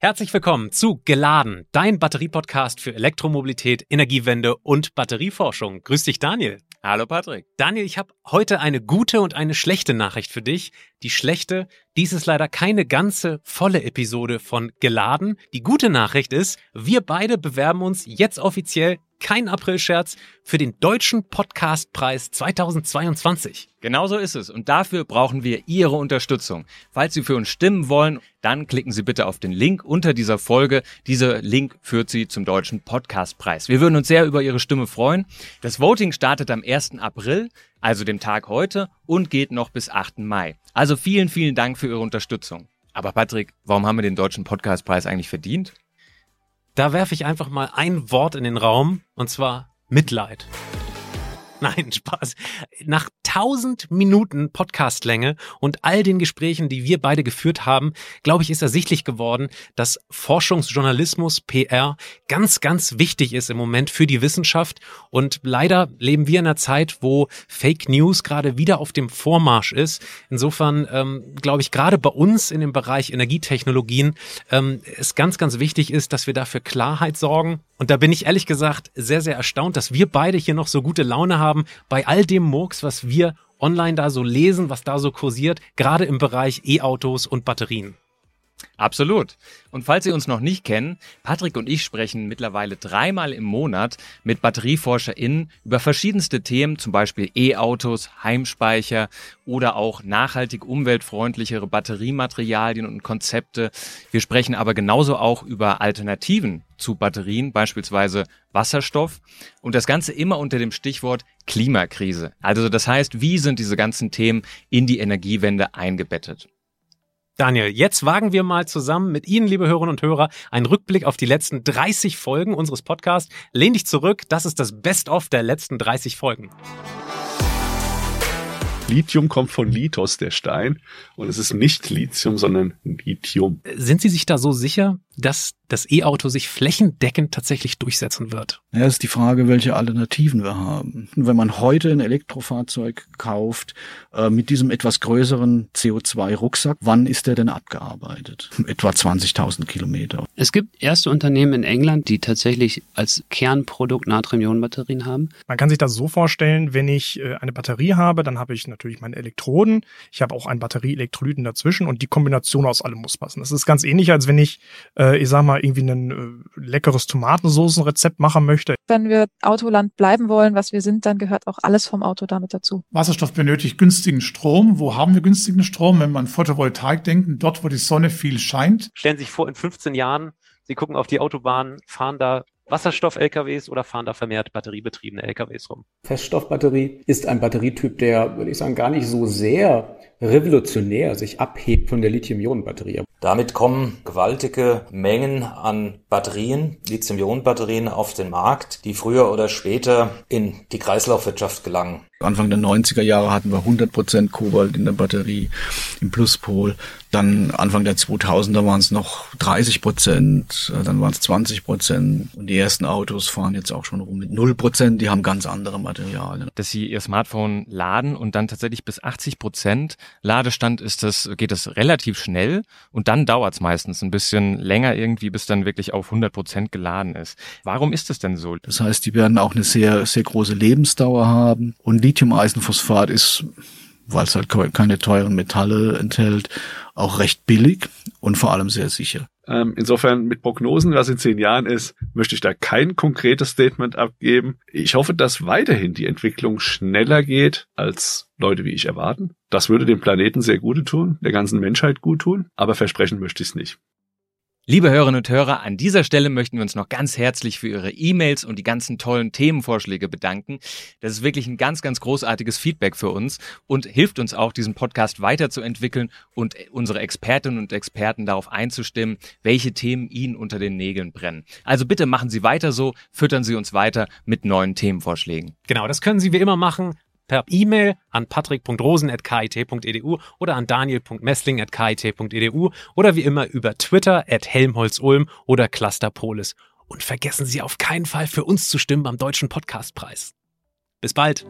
Herzlich willkommen zu Geladen, dein Batteriepodcast für Elektromobilität, Energiewende und Batterieforschung. Grüß dich, Daniel. Hallo Patrick. Daniel, ich habe heute eine gute und eine schlechte Nachricht für dich. Die schlechte, dies ist leider keine ganze volle Episode von Geladen. Die gute Nachricht ist, wir beide bewerben uns jetzt offiziell kein Aprilscherz, für den Deutschen Podcastpreis 2022. Genauso ist es. Und dafür brauchen wir Ihre Unterstützung. Falls Sie für uns stimmen wollen, dann klicken Sie bitte auf den Link unter dieser Folge. Dieser Link führt Sie zum Deutschen Podcastpreis. Wir würden uns sehr über Ihre Stimme freuen. Das Voting startet am 1. April, also dem Tag heute, und geht noch bis 8. Mai. Also vielen, vielen Dank für Ihre Unterstützung. Aber Patrick, warum haben wir den Deutschen Podcastpreis eigentlich verdient? Da werfe ich einfach mal ein Wort in den Raum, und zwar Mitleid. Nein, Spaß. Nach 1000 Minuten Podcastlänge und all den Gesprächen, die wir beide geführt haben, glaube ich, ist ersichtlich geworden, dass Forschungsjournalismus, PR, ganz, ganz wichtig ist im Moment für die Wissenschaft. Und leider leben wir in einer Zeit, wo Fake News gerade wieder auf dem Vormarsch ist. Insofern ähm, glaube ich, gerade bei uns in dem Bereich Energietechnologien ähm, es ganz, ganz wichtig ist, dass wir dafür Klarheit sorgen. Und da bin ich ehrlich gesagt sehr, sehr erstaunt, dass wir beide hier noch so gute Laune haben bei all dem Murks, was wir wir online da so lesen, was da so kursiert, gerade im Bereich E-Autos und Batterien. Absolut. Und falls Sie uns noch nicht kennen, Patrick und ich sprechen mittlerweile dreimal im Monat mit BatterieforscherInnen über verschiedenste Themen, zum Beispiel E-Autos, Heimspeicher oder auch nachhaltig umweltfreundlichere Batteriematerialien und Konzepte. Wir sprechen aber genauso auch über Alternativen zu Batterien, beispielsweise Wasserstoff. Und das Ganze immer unter dem Stichwort Klimakrise. Also das heißt, wie sind diese ganzen Themen in die Energiewende eingebettet? Daniel, jetzt wagen wir mal zusammen mit Ihnen, liebe Hörerinnen und Hörer, einen Rückblick auf die letzten 30 Folgen unseres Podcasts. Lehn dich zurück, das ist das Best-of der letzten 30 Folgen. Lithium kommt von Lithos, der Stein. Und es ist nicht Lithium, sondern Lithium. Sind Sie sich da so sicher, dass das E-Auto sich flächendeckend tatsächlich durchsetzen wird? Ja, ist die Frage, welche Alternativen wir haben. Wenn man heute ein Elektrofahrzeug kauft äh, mit diesem etwas größeren CO2-Rucksack, wann ist der denn abgearbeitet? Etwa 20.000 Kilometer. Es gibt erste Unternehmen in England, die tatsächlich als Kernprodukt Natrium-Ionen-Batterien haben. Man kann sich das so vorstellen, wenn ich äh, eine Batterie habe, dann habe ich natürlich meine Elektroden, ich habe auch einen Batterieelektrolyten dazwischen und die Kombination aus allem muss passen. Das ist ganz ähnlich, als wenn ich, äh, ich sag mal, irgendwie ein äh, leckeres Tomatensoßenrezept machen möchte. Wenn wir Autoland bleiben wollen, was wir sind, dann gehört auch alles vom Auto damit dazu. Wasserstoff benötigt günstigen Strom. Wo haben wir günstigen Strom? Wenn man Photovoltaik denken, dort, wo die Sonne viel scheint. Stellen Sie sich vor, in 15 Jahren, Sie gucken auf die Autobahn, fahren da Wasserstoff-LKWs oder fahren da vermehrt batteriebetriebene LKWs rum? Feststoffbatterie ist ein Batterietyp, der, würde ich sagen, gar nicht so sehr revolutionär sich abhebt von der Lithium-Ionen-Batterie. Damit kommen gewaltige Mengen an Batterien, Lithium-Ionen-Batterien auf den Markt, die früher oder später in die Kreislaufwirtschaft gelangen. Anfang der 90er Jahre hatten wir 100% Kobalt in der Batterie im Pluspol. Dann Anfang der 2000er waren es noch 30 Prozent, dann waren es 20 Prozent. Und die ersten Autos fahren jetzt auch schon rum mit 0 Prozent. Die haben ganz andere Materialien. Dass sie ihr Smartphone laden und dann tatsächlich bis 80 Prozent Ladestand ist das, geht das relativ schnell und dann dauert es meistens ein bisschen länger irgendwie, bis dann wirklich auf 100 Prozent geladen ist. Warum ist das denn so? Das heißt, die werden auch eine sehr, sehr große Lebensdauer haben und Lithium-Eisenphosphat ist, weil es halt keine teuren Metalle enthält, auch recht billig und vor allem sehr sicher. Ähm, insofern mit Prognosen, was in zehn Jahren ist, möchte ich da kein konkretes Statement abgeben. Ich hoffe, dass weiterhin die Entwicklung schneller geht, als Leute wie ich erwarten. Das würde dem Planeten sehr gut tun, der ganzen Menschheit gut tun, aber versprechen möchte ich es nicht. Liebe Hörerinnen und Hörer, an dieser Stelle möchten wir uns noch ganz herzlich für Ihre E-Mails und die ganzen tollen Themenvorschläge bedanken. Das ist wirklich ein ganz, ganz großartiges Feedback für uns und hilft uns auch, diesen Podcast weiterzuentwickeln und unsere Expertinnen und Experten darauf einzustimmen, welche Themen Ihnen unter den Nägeln brennen. Also bitte machen Sie weiter so, füttern Sie uns weiter mit neuen Themenvorschlägen. Genau, das können Sie wie immer machen per E-Mail an patrick.rosen.kit.edu oder an daniel.messling.kit.edu oder wie immer über Twitter at helmholtzulm oder Clusterpolis. Und vergessen Sie auf keinen Fall für uns zu stimmen beim Deutschen Podcastpreis. Bis bald!